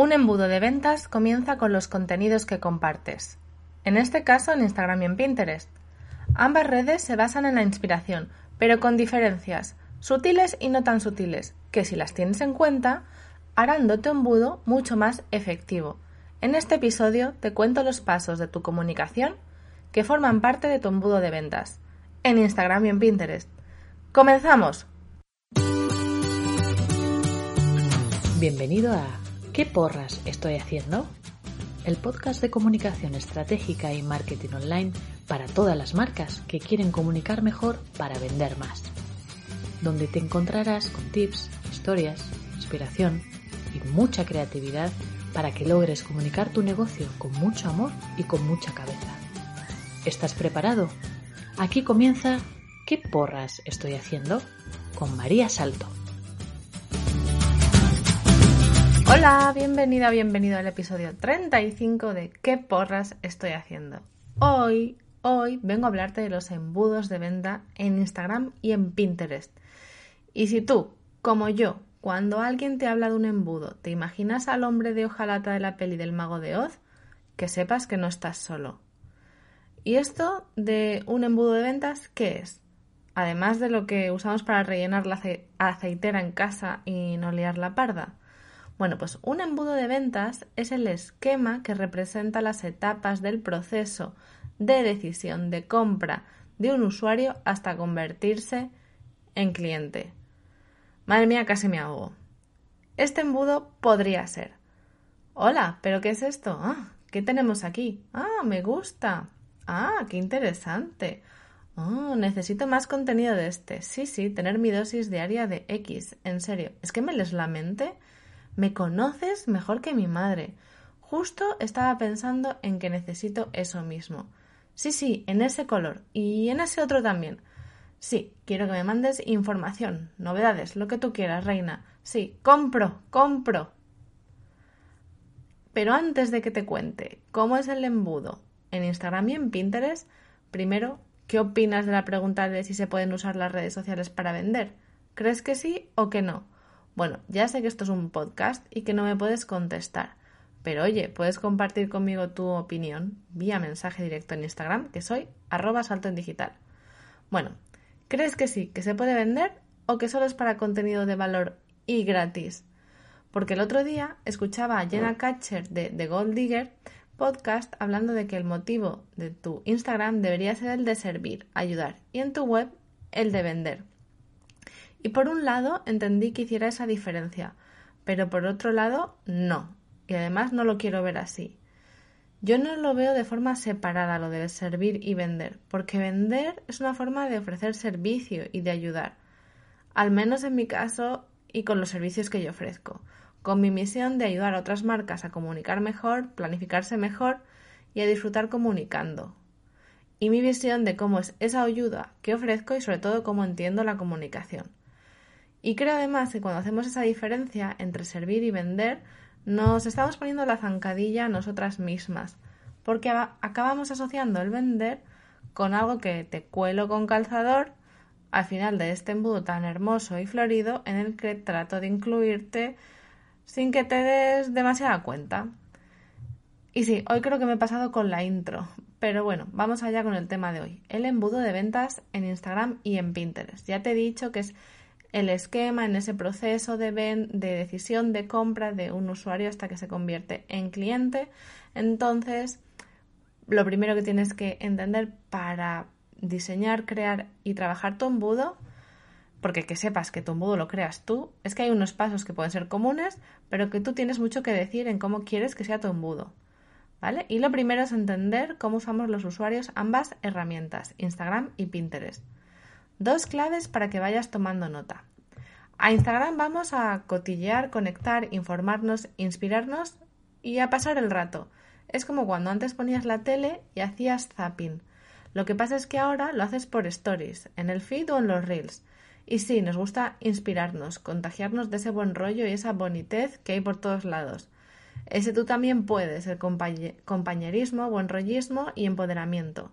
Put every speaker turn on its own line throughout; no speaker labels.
Un embudo de ventas comienza con los contenidos que compartes. En este caso en Instagram y en Pinterest. Ambas redes se basan en la inspiración, pero con diferencias, sutiles y no tan sutiles, que si las tienes en cuenta, harán de tu embudo mucho más efectivo. En este episodio te cuento los pasos de tu comunicación que forman parte de tu embudo de ventas, en Instagram y en Pinterest. ¡Comenzamos!
Bienvenido a ¿Qué porras estoy haciendo? El podcast de comunicación estratégica y marketing online para todas las marcas que quieren comunicar mejor para vender más. Donde te encontrarás con tips, historias, inspiración y mucha creatividad para que logres comunicar tu negocio con mucho amor y con mucha cabeza. ¿Estás preparado? Aquí comienza ¿Qué porras estoy haciendo? con María Salto.
Hola, bienvenida, bienvenido al episodio 35 de ¿Qué porras estoy haciendo? Hoy, hoy vengo a hablarte de los embudos de venta en Instagram y en Pinterest. Y si tú, como yo, cuando alguien te habla de un embudo, te imaginas al hombre de hojalata de la peli del mago de Oz, que sepas que no estás solo. ¿Y esto de un embudo de ventas qué es? Además de lo que usamos para rellenar la aceitera en casa y no liar la parda. Bueno, pues un embudo de ventas es el esquema que representa las etapas del proceso de decisión de compra de un usuario hasta convertirse en cliente. Madre mía, casi me ahogo. Este embudo podría ser. Hola, ¿pero qué es esto? Ah, ¿qué tenemos aquí? Ah, me gusta. Ah, qué interesante. Oh, necesito más contenido de este. Sí, sí, tener mi dosis diaria de X. En serio, ¿es que me les la mente? Me conoces mejor que mi madre. Justo estaba pensando en que necesito eso mismo. Sí, sí, en ese color y en ese otro también. Sí, quiero que me mandes información, novedades, lo que tú quieras, reina. Sí, compro, compro. Pero antes de que te cuente cómo es el embudo en Instagram y en Pinterest, primero, ¿qué opinas de la pregunta de si se pueden usar las redes sociales para vender? ¿Crees que sí o que no? Bueno, ya sé que esto es un podcast y que no me puedes contestar, pero oye, puedes compartir conmigo tu opinión vía mensaje directo en Instagram, que soy arroba salto en digital. Bueno, ¿crees que sí, que se puede vender o que solo es para contenido de valor y gratis? Porque el otro día escuchaba a Jenna Catcher de The Gold Digger podcast hablando de que el motivo de tu Instagram debería ser el de servir, ayudar y en tu web el de vender. Y por un lado entendí que hiciera esa diferencia, pero por otro lado no. Y además no lo quiero ver así. Yo no lo veo de forma separada lo de servir y vender, porque vender es una forma de ofrecer servicio y de ayudar. Al menos en mi caso y con los servicios que yo ofrezco, con mi misión de ayudar a otras marcas a comunicar mejor, planificarse mejor y a disfrutar comunicando. Y mi visión de cómo es esa ayuda que ofrezco y sobre todo cómo entiendo la comunicación. Y creo además que cuando hacemos esa diferencia entre servir y vender, nos estamos poniendo la zancadilla a nosotras mismas, porque acabamos asociando el vender con algo que te cuelo con calzador al final de este embudo tan hermoso y florido en el que trato de incluirte sin que te des demasiada cuenta. Y sí, hoy creo que me he pasado con la intro, pero bueno, vamos allá con el tema de hoy, el embudo de ventas en Instagram y en Pinterest. Ya te he dicho que es el esquema en ese proceso de, de decisión de compra de un usuario hasta que se convierte en cliente. Entonces, lo primero que tienes que entender para diseñar, crear y trabajar tu embudo, porque que sepas que tu embudo lo creas tú, es que hay unos pasos que pueden ser comunes, pero que tú tienes mucho que decir en cómo quieres que sea tu embudo. ¿Vale? Y lo primero es entender cómo usamos los usuarios ambas herramientas, Instagram y Pinterest. Dos claves para que vayas tomando nota. A Instagram vamos a cotillear, conectar, informarnos, inspirarnos y a pasar el rato. Es como cuando antes ponías la tele y hacías zapping. Lo que pasa es que ahora lo haces por stories, en el feed o en los reels. Y sí, nos gusta inspirarnos, contagiarnos de ese buen rollo y esa bonitez que hay por todos lados. Ese tú también puedes, el compañerismo, buen rollismo y empoderamiento.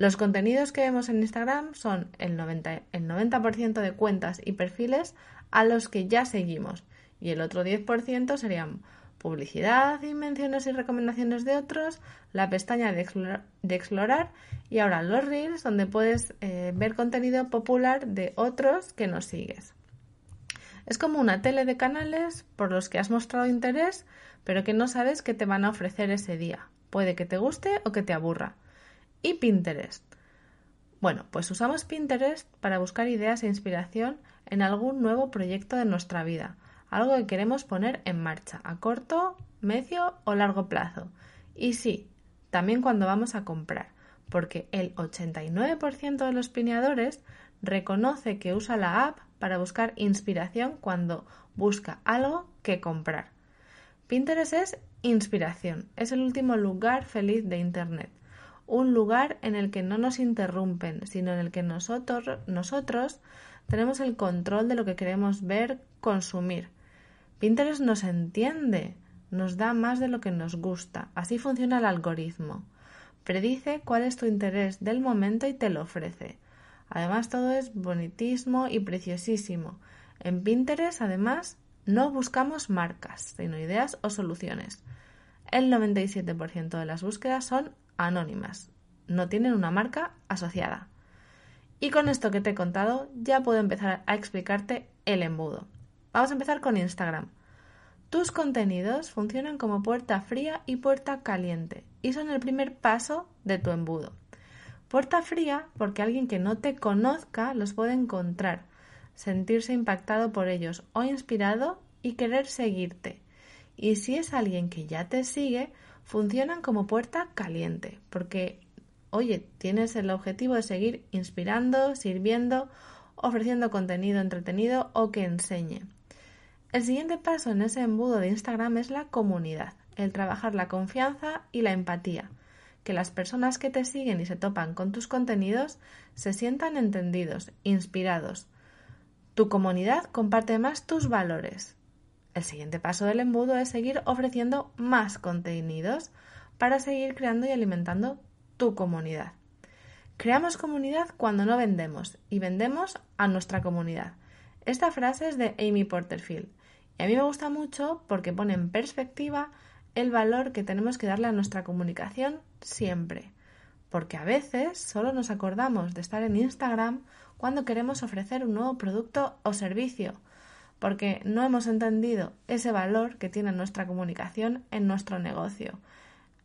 Los contenidos que vemos en Instagram son el 90%, el 90 de cuentas y perfiles a los que ya seguimos y el otro 10% serían publicidad y menciones y recomendaciones de otros, la pestaña de, explorar, y ahora los reels donde puedes eh, ver contenido popular de otros que nos sigues. Es como una tele de canales por los que has mostrado interés, pero que no sabes qué te van a ofrecer ese día. Puede que te guste o que te aburra. Y Pinterest. Bueno, pues usamos Pinterest para buscar ideas e inspiración en algún nuevo proyecto de nuestra vida, algo que queremos poner en marcha a corto, medio o largo plazo. Y sí, también cuando vamos a comprar, porque el 89% de los pineadores reconoce que usa la app para buscar inspiración cuando busca algo que comprar. Pinterest es inspiración, es el último lugar feliz de Internet, un lugar en el que no nos interrumpen, sino en el que nosotros, nosotros tenemos el control de lo que queremos ver, consumir. Pinterest nos entiende, nos da más de lo que nos gusta. Así funciona el algoritmo. Predice cuál es tu interés del momento y te lo ofrece. Además, todo es bonitismo y preciosísimo. En Pinterest, además, no buscamos marcas, sino ideas o soluciones. El 97% de las búsquedas son anónimas, no tienen una marca asociada. Y con esto que te he contado, ya puedo empezar a explicarte el embudo. Vamos a empezar con Instagram. Tus contenidos funcionan como puerta fría y puerta caliente y son el primer paso de tu embudo. Puerta fría porque alguien que no te conozca los puede encontrar, sentirse impactado por ellos o inspirado y querer seguirte. Y si es alguien que ya te sigue, funcionan como puerta caliente porque, oye, tienes el objetivo de seguir inspirando, sirviendo, ofreciendo contenido entretenido o que enseñe. El siguiente paso en ese embudo de Instagram es la comunidad, el trabajar la confianza y la empatía, que las personas que te siguen y se topan con tus contenidos se sientan entendidos, inspirados. Tu comunidad comparte más tus valores. El siguiente paso del embudo es seguir ofreciendo más contenidos para seguir creando y alimentando tu comunidad. Creamos comunidad cuando no vendemos y vendemos a nuestra comunidad. Esta frase es de Amy Porterfield y a mí me gusta mucho porque pone en perspectiva el valor que tenemos que darle a nuestra comunicación siempre. Porque a veces solo nos acordamos de estar en Instagram cuando queremos ofrecer un nuevo producto o servicio, porque no hemos entendido ese valor que tiene nuestra comunicación en nuestro negocio,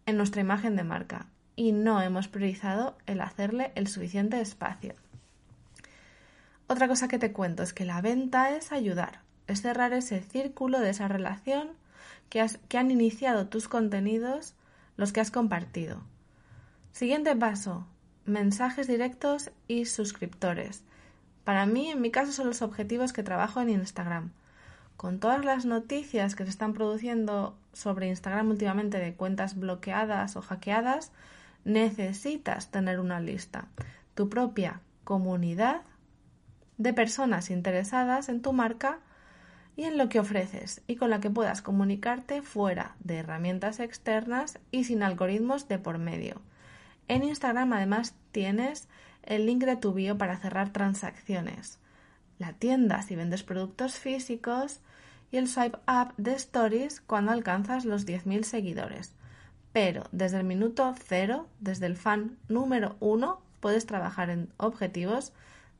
en nuestra imagen de marca, y no hemos priorizado el hacerle el suficiente espacio. Otra cosa que te cuento es que la venta es ayudar, es cerrar ese círculo de esa relación que, que han iniciado tus contenidos, los que has compartido. Siguiente paso, mensajes directos y suscriptores. Para mí, en mi caso, son los objetivos que trabajo en Instagram. Con todas las noticias que se están produciendo sobre Instagram últimamente de cuentas bloqueadas o hackeadas, necesitas tener una lista, tu propia comunidad de personas interesadas en tu marca y en lo que ofreces y con la que puedas comunicarte fuera de herramientas externas y sin algoritmos de por medio. En Instagram además tienes el link de tu bio para cerrar transacciones, la tienda si vendes productos físicos y el swipe up de stories cuando alcanzas los 10.000 seguidores. Pero desde el minuto cero, desde el fan número uno, puedes trabajar en objetivos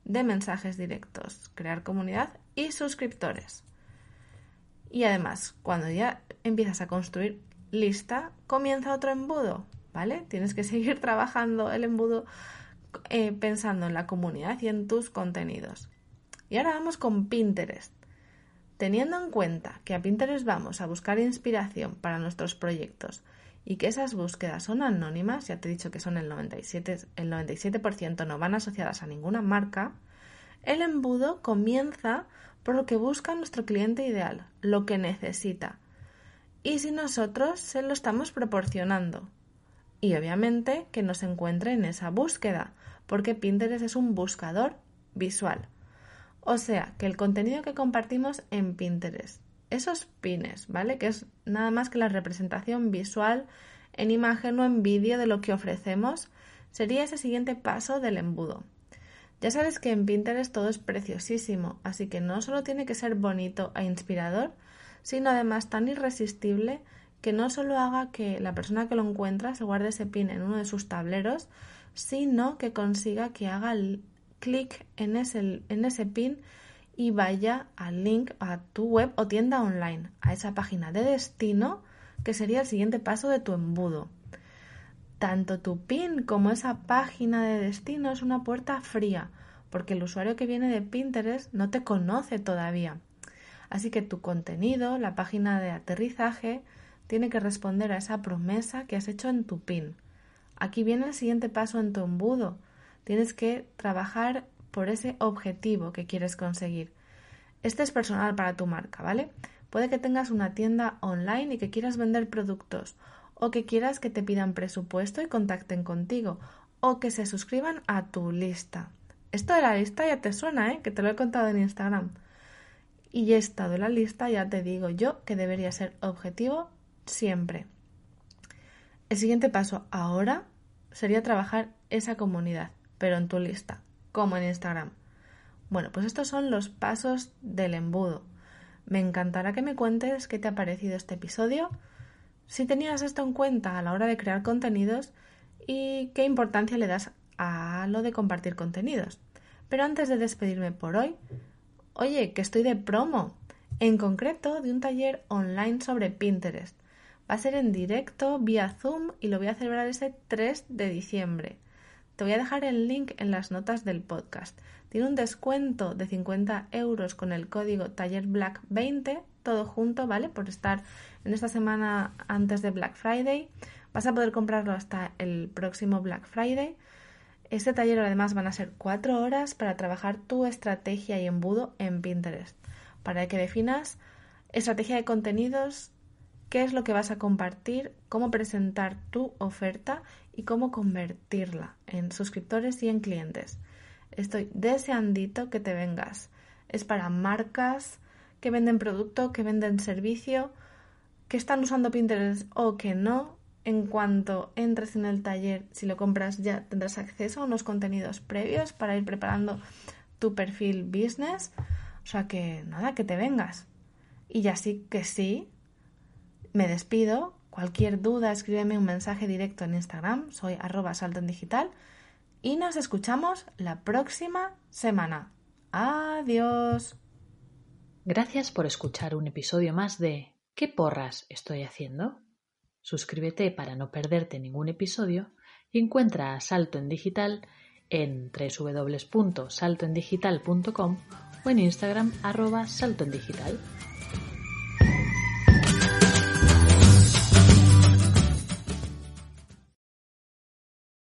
de mensajes directos, crear comunidad y suscriptores. Y además, cuando ya empiezas a construir lista, comienza otro embudo, ¿vale? Tienes que seguir trabajando el embudo eh, pensando en la comunidad y en tus contenidos. Y ahora vamos con Pinterest. Teniendo en cuenta que a Pinterest vamos a buscar inspiración para nuestros proyectos y que esas búsquedas son anónimas, ya te he dicho que son el 97%, el 97 no van asociadas a ninguna marca, el embudo comienza por lo que busca nuestro cliente ideal, lo que necesita. Y si nosotros se lo estamos proporcionando. Y obviamente que nos encuentre en esa búsqueda, porque Pinterest es un buscador visual. O sea, que el contenido que compartimos en Pinterest, esos pines, ¿vale? Que es nada más que la representación visual en imagen o en vídeo de lo que ofrecemos, sería ese siguiente paso del embudo. Ya sabes que en Pinterest todo es preciosísimo, así que no solo tiene que ser bonito e inspirador, sino además tan irresistible que no solo haga que la persona que lo encuentra se guarde ese pin en uno de sus tableros, sino que consiga que haga el clic en ese, en ese pin y vaya al link a tu web o tienda online, a esa página de destino que sería el siguiente paso de tu embudo. Tanto tu pin como esa página de destino es una puerta fría, porque el usuario que viene de Pinterest no te conoce todavía. Así que tu contenido, la página de aterrizaje, tiene que responder a esa promesa que has hecho en tu pin. Aquí viene el siguiente paso en tu embudo. Tienes que trabajar por ese objetivo que quieres conseguir. Este es personal para tu marca, ¿vale? Puede que tengas una tienda online y que quieras vender productos, o que quieras que te pidan presupuesto y contacten contigo, o que se suscriban a tu lista. Esto de la lista ya te suena, ¿eh? Que te lo he contado en Instagram. Y he estado en la lista, ya te digo yo que debería ser objetivo siempre. El siguiente paso ahora sería trabajar esa comunidad, pero en tu lista, como en Instagram. Bueno, pues estos son los pasos del embudo. Me encantará que me cuentes qué te ha parecido este episodio, si tenías esto en cuenta a la hora de crear contenidos y qué importancia le das a lo de compartir contenidos. Pero antes de despedirme por hoy, oye, que estoy de promo, en concreto de un taller online sobre Pinterest. Va a ser en directo vía Zoom y lo voy a celebrar ese 3 de diciembre. Te voy a dejar el link en las notas del podcast. Tiene un descuento de 50 euros con el código TallerBlack20, todo junto, ¿vale? Por estar en esta semana antes de Black Friday. Vas a poder comprarlo hasta el próximo Black Friday. Este taller además van a ser cuatro horas para trabajar tu estrategia y embudo en Pinterest, para que definas estrategia de contenidos, qué es lo que vas a compartir, cómo presentar tu oferta y cómo convertirla en suscriptores y en clientes. Estoy deseandito que te vengas. Es para marcas que venden producto, que venden servicio, que están usando Pinterest o que no. En cuanto entres en el taller, si lo compras ya tendrás acceso a unos contenidos previos para ir preparando tu perfil business. O sea que nada, que te vengas. Y ya sí que sí, me despido. Cualquier duda, escríbeme un mensaje directo en Instagram. Soy arroba salto en digital. Y nos escuchamos la próxima semana. Adiós.
Gracias por escuchar un episodio más de ¿Qué porras estoy haciendo? Suscríbete para no perderte ningún episodio y encuentra a Salto en Digital en www.saltoendigital.com o en Instagram arroba saltoendigital.